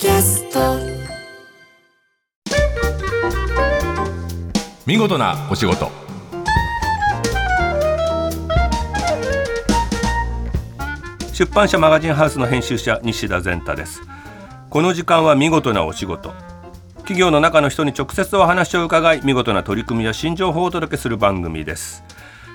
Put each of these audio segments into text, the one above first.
キャスト。見事なお仕事。出版社マガジンハウスの編集者西田善太です。この時間は見事なお仕事。企業の中の人に直接お話を伺い見事な取り組みや新情報をお届けする番組です。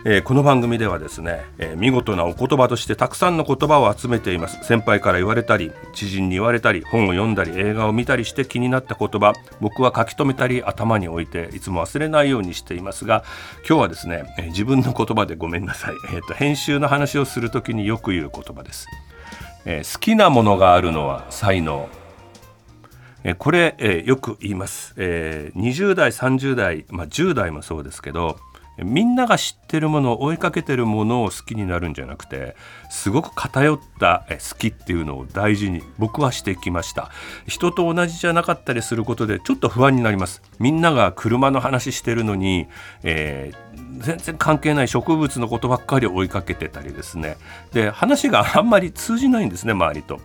えー、この番組ではですね、えー、見事なお言葉としてたくさんの言葉を集めています。先輩から言われたり知人に言われたり本を読んだり映画を見たりして気になった言葉僕は書き留めたり頭に置いていつも忘れないようにしていますが今日はですね、えー、自分の言葉でごめんなさい、えーと、編集の話をするときによく言う言葉です、えー、好きなものがあるのは才能。これ、えー、よく言います、えー、20代30代、まあ、10代もそうですけどみんなが知ってるものを追いかけてるものを好きになるんじゃなくてすごく偏った好きっていうのを大事に僕はしてきました。人と同じじゃなかったりすることでちょっと不安になります。みんなが車の話してるのに、えー、全然関係ない植物のことばっかり追いかけてたりですね。で話があんまり通じないんですね周りと。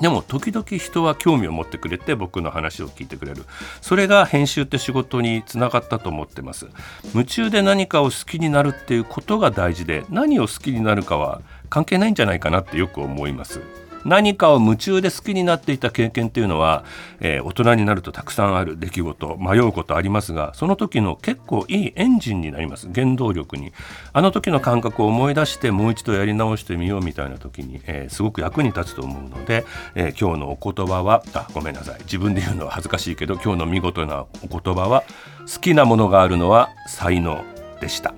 でも時々人は興味を持ってくれて僕の話を聞いてくれる。それが編集って仕事につながったと思ってます。夢中で何かを好きになるっていうことが大事で何を好きになるかは関係ないんじゃないかなってよく思います。何かを夢中で好きになっていた経験っていうのは、えー、大人になるとたくさんある出来事迷うことありますがその時の結構いいエンジンになります。原動力に。あの時の感覚を思い出してもう一度やり直してみようみたいな時に、えー、すごく役に立つと思うので、えー、今日のお言葉はあごめんなさい。自分で言うのは恥ずかしいけど今日の見事なお言葉は好きなものがあるのは才能でした。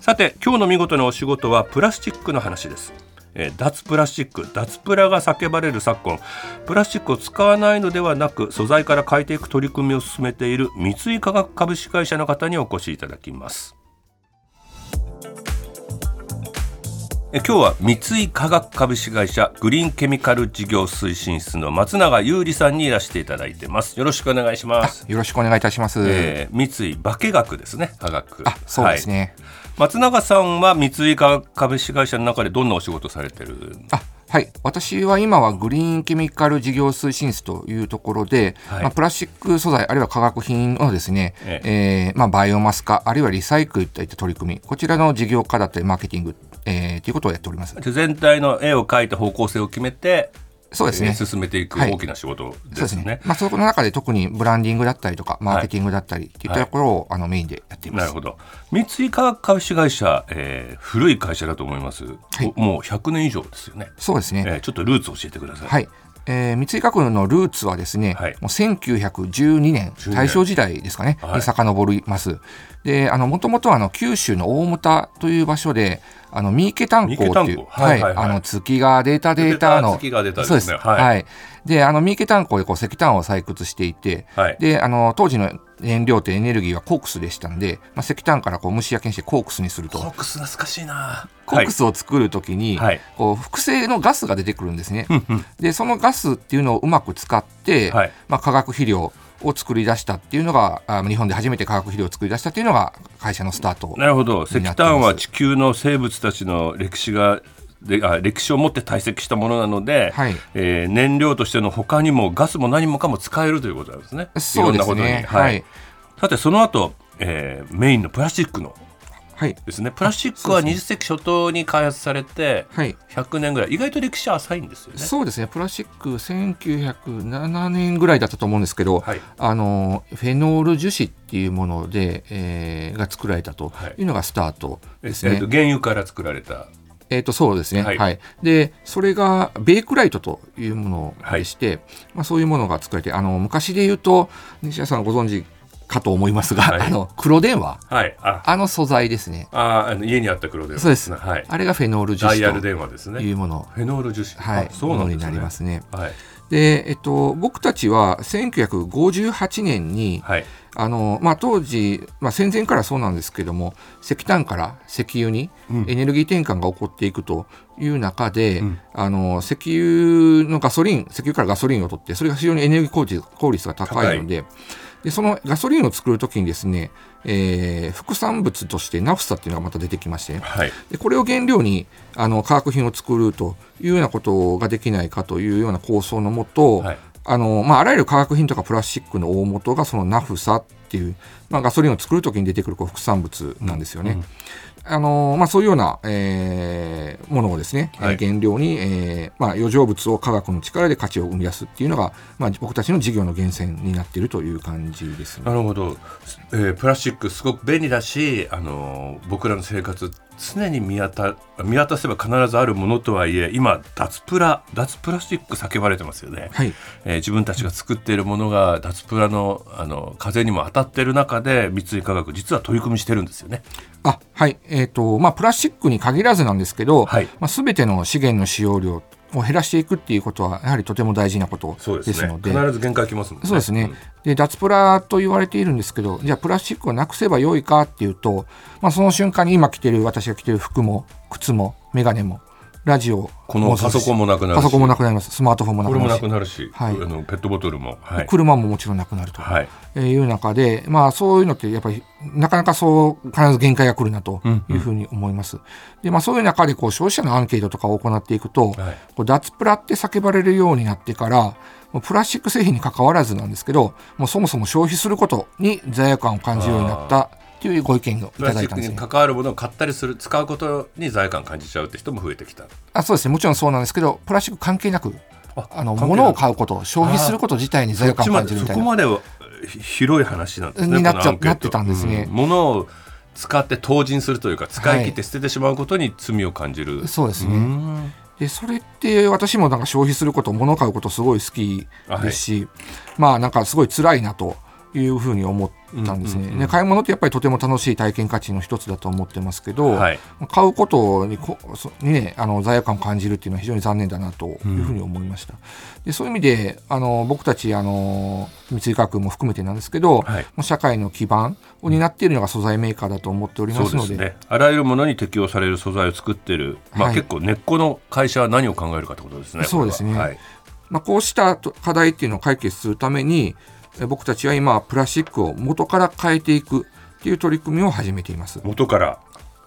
さて今日の見事なお仕事はプラスチックの話です。えー、脱プラスチック。脱プラが叫ばれる昨今。プラスチックを使わないのではなく素材から変えていく取り組みを進めている三井化学株式会社の方にお越しいただきます。え今日は三井化学株式会社グリーンケミカル事業推進室の松永優里さんにいらしていただいてます。よろしくお願いします。よろしくお願いいたします、えー、三井化学ですね化学。あそうですね、はい。松永さんは三井化学株式会社の中でどんなお仕事されてるあはい。私は今はグリーンケミカル事業推進室というところで、はい、まあ、プラスチック素材あるいは化学品をですね、ええ。えー、まあ、バイオマス化あるいはリサイクルといった取り組みこちらの事業化だったりマーケティング、えー、ということをやっております。全体の絵を描いた方向性を決めてそうですね、進めていく大きな仕事ですね。はい、まあ、そこの中で特にブランディングだったりとか、マーケティングだったりっていったところを、あのメインでやっています。なるほど。三井化学株式会社、えー、古い会社だと思います？はい、もう100年以上ですよね。そうですね。えー、ちょっとルーツ教えてください。はい。えー、三井化学のルーツはですね、はい、もう1912年大正時代ですかね、はい、に遡ります。であのもともとはあの九州の大牟田という場所であの三池炭鉱っていう、はい、はい、あの月がデータデータの、月がデータ、そうです。はい。で、あの三池炭鉱でこう石炭を採掘していて、はい、で、あの当時の燃料ってエネルギーはコークスでしたんで、まあ、石炭からこう蒸し焼きにしてコークスにすると。コークス懐かしいな。コークスを作るときに、はい、こう複製のガスが出てくるんですね。で、そのガスっていうのをうまく使って、はい、まあ化学肥料を作り出したっていうのがあ日本で初めて化学肥料を作り出したっていうのが会社のスタートなるほど石炭は地球の生物たちの歴史がであ歴史を持って堆積したものなので、はい、えー、燃料としての他にもガスも何もかも使えるということなんですね。そうですね。はい、さてその後、えー、メインのプラスチックの。ですね、プラスチックは20世紀初頭に開発されて100年ぐらい、意外と歴史は浅いんですよね。そうですね。プラスチック1907年ぐらいだったと思うんですけど、はい、あのフェノール樹脂っていうもので、えー、が作られたとい。うのがスタートですね、えー、原油から作られたえー、とそうですね、はい、はい、でそれがベークライトというものでして、はい、まあ、そういうものが作られてあの昔で言うと西谷さんご存知かと思いますが、はい、あの黒電話、はい、あ。あの素材ですね。ああの家にあった黒電話、そうです、はい、あれがフェノール樹脂というもの、フェノール樹脂。はい。そうなん、ね、になりますね、はい、で、えっと、僕たちは1958年に、はい。あのまあ、当時、まあ、戦前からそうなんですけども石炭から石油にエネルギー転換が起こっていくという中で、うん、あの石油のガソリン石油からガソリンを取ってそれが非常にエネルギー効率が高いのででそのガソリンを作るときにですね、えー、副産物としてナフサっていうのがまた出てきまして、はい、でこれを原料にあの化学品を作るというようなことができないかというような構想のもと、はい、あの、まあ、あらゆる化学品とかプラスチックの大元がそのナフサっていう、まあ、ガソリンを作るときに出てくるこう副産物なんですよね。うんあのまあ、そういうような、えー、ものをですね、はい、原料に、えーまあ、余剰物を科学の力で価値を生み出すっていうのが、まあ、僕たちの事業の源泉になっているという感じです、ね、なるほど、えー、プラスチックすごく便利だし、あの僕らの生活常に見渡見渡せば必ずあるものとはいえ今脱プラ脱プラスチック叫ばれてますよね、はい。えー、自分たちが作っているものが脱プラのあの風にも当たっている中で三井化学実は取り組みしてるんですよね。あはい。えーとまあ、プラスチックに限らずなんですけど、はい。まあ、全ての資源の使用量を減らしていくっていうことはやはりとても大事なことですので、ね、必ず限界きますもんね。そうですね、うん、で脱プラと言われているんですけどじゃあプラスチックをなくせばよいかっていうと、まあ、その瞬間に今着てる私が着てる服も靴も眼鏡もラジオ。このパソコンもなくなるパソコンもなくなります。スマートフォンもなくなるしこれもなくなるし、はい、あのペットボトルも、はい、車ももちろんなくなると、はい。えー、いう中で、まあ、そういうのってやっぱりなかなかそう必ず限界が来るなというふうに思います。うんうん、でまあ、そういう中でこう消費者のアンケートとかを行っていくと、はい、こう脱プラって叫ばれるようになってからプラスチック製品に関わらずなんですけどもうそもそも消費することに罪悪感を感じるようになったというご意見をいただいたんです、ね、関わるものを買ったりする使うことに罪悪感感じちゃうって人も増えてきた。あそうですね。もちろんそうなんですけどプラスチック関係なくあの物を買うこと消費すること自体に罪悪感を感じるみたいな。そこまで広い話なんですねになっちゃなってたんですね、うん、物を使って投人するというか使い切って捨ててしまうことに罪を感じる、はい、そうですね。でそれって私もなんか消費すること物を買うことすごい好きですし、はい、まあなんかすごい辛いなというふうに思ったんですね、うんうんうん、買い物ってやっぱりとても楽しい体験価値の一つだと思ってますけど、はい、買うことにこに、ね、あの罪悪感を感じるっていうのは非常に残念だなというふうに思いました、うん、でそういう意味であの僕たちあの三井化学も含めてなんですけど、はい、社会の基盤を担っているのが素材メーカーだと思っておりますので、ね、あらゆるものに適用される素材を作っている、まあ、結構根っこの会社は何を考えるかということですね。そうですね、は。い。まあ、こうした課題っていうのを解決するために僕たちは今プラスチックを元から変えていくっていう取り組みを始めています元から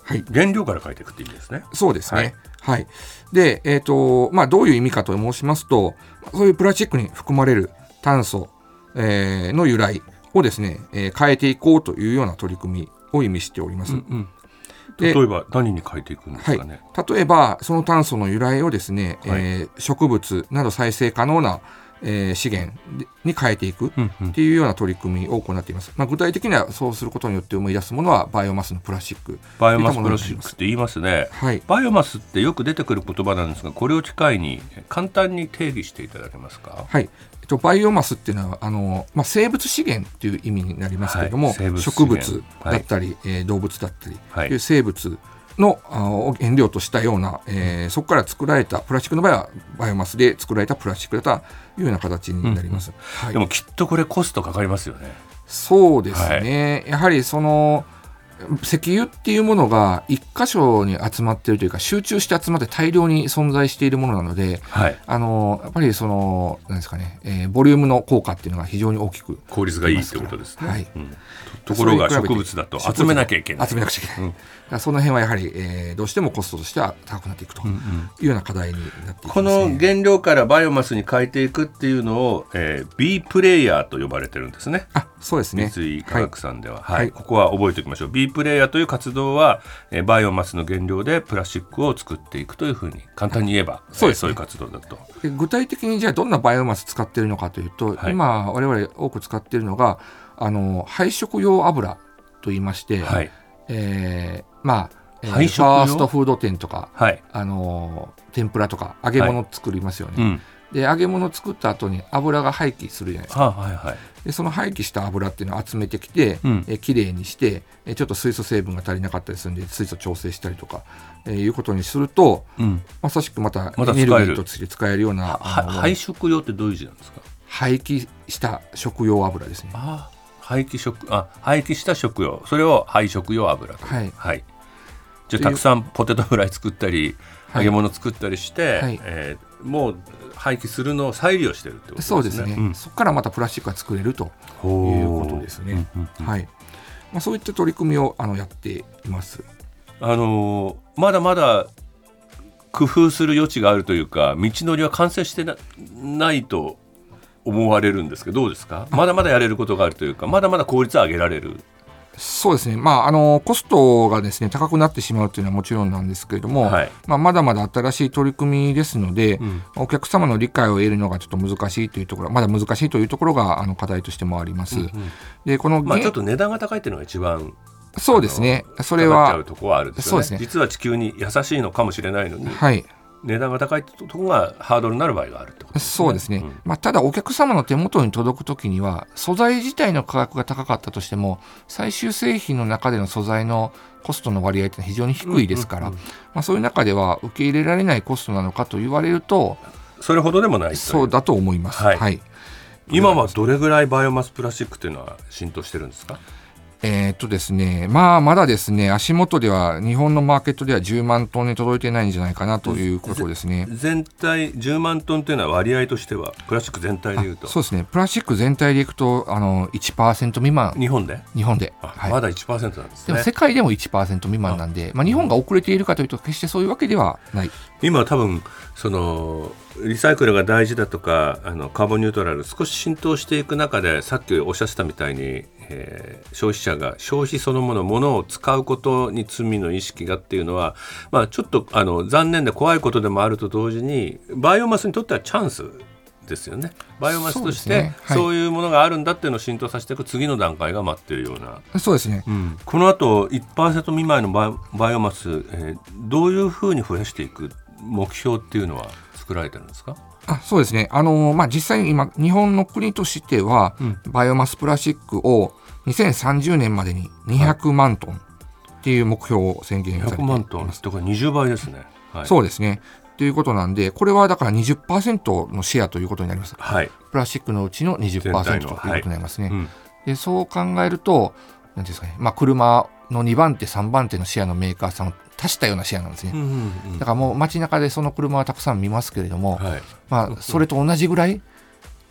はい、原料から変えていくって意味ですね。そうですね。はい。はい、で、えっ、ー、と、まあ、どういう意味かと申しますと、そういうプラスチックに含まれる炭素、えー、の由来をですね、えー、変えていこうというような取り組みを意味しております。うんうん例えば何に変えていくんですかね、はい、例えばその炭素の由来をですね、はい、えー、植物など再生可能なえー、資源に変えていくっていうような取り組みを行っています、まあ、具体的にはそうすることによって思い出すものはバイオマスのプラスチック。バイオマスプラスチックって言いますね、はい、バイオマスってよく出てくる言葉なんですがこれを機会に簡単に定義していただけますか？はい。えっと、バイオマスっていうのはあの、まあ、生物資源っていう意味になりますけれども、はい、植物だったり、はい、えー、動物だったり、はい、いう生物の原料としたような、えー、そこから作られたプラスチックの場合はバイオマスで作られたプラスチックだというような形になります、うんはい、でもきっとこれコストかかりますよね。そうですね、はい、やはりその石油っていうものが一箇所に集まっているというか集中して集まって大量に存在しているものなので、はい、あのやっぱりそのなんですかね、えー、ボリュームの効果っていうのが非常に大きく効率がいいってことですね。はい、うん、ところが植物だと集めなきゃいけない。集めなくちゃいけない。うん、その辺はやはり、えー、どうしてもコストとしては高くなっていくというような課題になっています、ね、この原料からバイオマスに変えていくっていうのを、えー、B プレイヤーと呼ばれてるんですね。あそうですね。三井化学さんでは、はい、はい、ここは覚えておきましょう。B プレイヤーという活動は、えー、バイオマスの原料でプラスチックを作っていくというふうに簡単に言えば、そうです、ね、そういう活動だと。具体的にじゃあどんなバイオマス使っているのかというと、はい、今我々多く使っているのがあの配色用油と言いまして、はい、えー、まあえー、ファーストフード店とか、はい、あの天ぷらとか揚げ物作りますよね、はいうん、で揚げ物作った後に油が廃棄するじゃないですか、はいはい、でその廃棄した油っていうのを集めてきて、うん、えきれいにしてえちょっと水素成分が足りなかったりするんで水素調整したりとか、えー、いうことにすると、うん、まさしくまたエネルギーとして使えるような、廃食用ってどういう字なんですか？廃棄した食用油ですね廃棄食あ廃棄した食用それを廃食用油はい、はい、じゃあたくさんポテトフライ作ったり揚げ物作ったりして、はい、えー、もう廃棄するのを再利用してるってことですね。そうですね、うん、そこからまたプラスチックが作れるということですね。はい。まあそういった取り組みをあのやっています。あのー、まだまだ工夫する余地があるというか道のりは完成してなないと思われるんですけどどうですか？まだまだやれることがあるというかまだまだ効率を上げられる。そうですね、まあ、あのコストがですね高くなってしまうというのはもちろんなんですけれども、はい、まあ、まだまだ新しい取り組みですので、うん、お客様の理解を得るのがちょっと難しいというところ、まだ難しいというところがあの課題としてもあります。うんうん、でこの、まあ、ちょっと値段が高いというのが一番そうですね、それは、そうですね。実は地球に優しいのかもしれないのに、はい、値段が高いところがハードルになる場合があるってことね。そうですね。うん、まあ、ただお客様の手元に届くときには、素材自体の価格が高かったとしても、最終製品の中での素材のコストの割合って非常に低いですから、まあ、そういう中では受け入れられないコストなのかと言われると、それほどでもないそうだと思います。はい、はい、今はどれぐらいバイオマスプラスチックというのは浸透してるんですか？えー、っとですね、まあ、まだですね、足元では、日本のマーケットでは10万トンに届いてないんじゃないかなということですね。全体、10万トンというのは割合としては、プラスチック全体でいうと？そうですね、プラスチック全体でいくと、あの1%未満。日本で？日本で。はい、まだ1%なんですね。でも世界でも1%未満なんで、まあ、日本が遅れているかというと、決してそういうわけではない。今多分そのリサイクルが大事だとかあのカーボンニュートラル少し浸透していく中でさっきおっしゃってたみたいに、えー、消費者が消費そのものものを使うことに罪の意識がっていうのは、まあ、ちょっとあの残念で怖いことでもあると同時にバイオマスにとってはチャンスですよね。バイオマスとしてそうい。うものがあるんだっていうのを浸透させていく次の段階が待っているような。そうですね、うん、このあと1%未満のバイオマス、えー、どういうふうに増やしていく目標っていうのは作られてるんですか？あそうですね、あのー、まあ、実際に今、日本の国としては、うん、バイオマスプラスチックを2030年までに200万トンっていう目標を宣言されています。万トン、だから20倍ですね。はい、そうですね。ということなんで、これはだから20%のシェアということになります。はい、プラスチックのうちの20%ということになりますね。はいうん、でそう考えると、なんですかね、まあ、車の2番手、3番手のシェアのメーカーさん足したようなシェアなんですね、うんうんうん、だからもう街中でその車はたくさん見ますけれども、はい、まあ、それと同じぐらい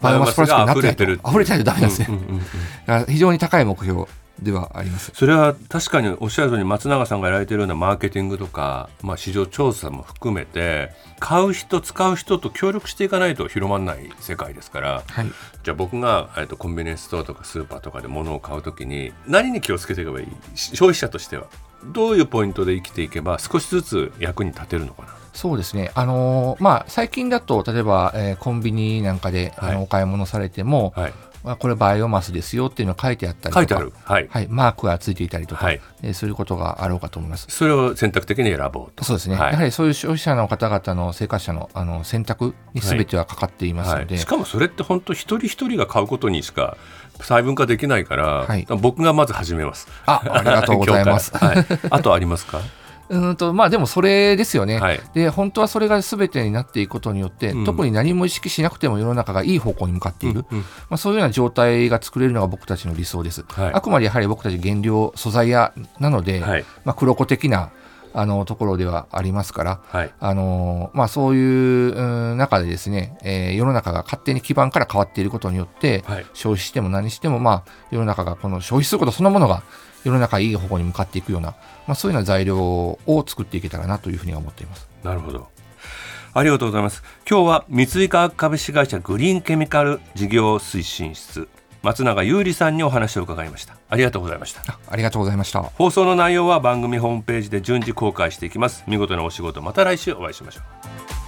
バイオマスプラスチックになってないと溢れとダメなんですね、うんうんうんうん、だから非常に高い目標ではあります。それは確かにおっしゃるように松永さんがやられているようなマーケティングとか、まあ、市場調査も含めて買う人使う人と協力していかないと広まらない世界ですから、はい、じゃあ僕が、えっと、コンビニエンスストアとかスーパーとかで物を買うときに何に気をつけていけばいい？消費者としては。どういうポイントで生きていけば少しずつ役に立てるのかな？そうですね、あのー、まあ、最近だと例えば、えー、コンビニなんかで、はい、あのお買い物されても、はい。まあ、これバイオマスですよっていうのが書いてあったりとか、はい、はい、マークがついていたりとか、はい、えー、することがあろうかと思います。それを選択的に選ぼうと。そうですね、はい、やはりそういう消費者の方々の生活者のあの選択にすべてはかかっていますので、しかもそれって本当一人一人が買うことにしか細分化できないから、僕がまず始めます。あありがとうございます。はい、あとありますか？うんとまあ、でもそれですよね、はい、で本当はそれがすべてになっていくことによって、うん、特に何も意識しなくても世の中がいい方向に向かっている、うんうん、まあ、そういうような状態が作れるのが僕たちの理想です。はい、あくまでやはり僕たち原料、素材屋なので、はい、まあ、黒子的なあのところではありますから、はい、あのまあ、そういう中でですね、えー、世の中が勝手に基盤から変わっていることによって、はい、消費しても何しても、まあ、世の中がこの消費することそのものが世の中いい方向に向かっていくような、まあ、そういうような材料を作っていけたらなというふうに思っています。なるほど。ありがとうございます。今日は三井化学株式会社グリーンケミカル事業推進室松永優里さんにお話を伺いました。ありがとうございました。ありがとうございました。放送の内容は番組ホームページで順次公開していきます。見事なお仕事また来週お会いしましょう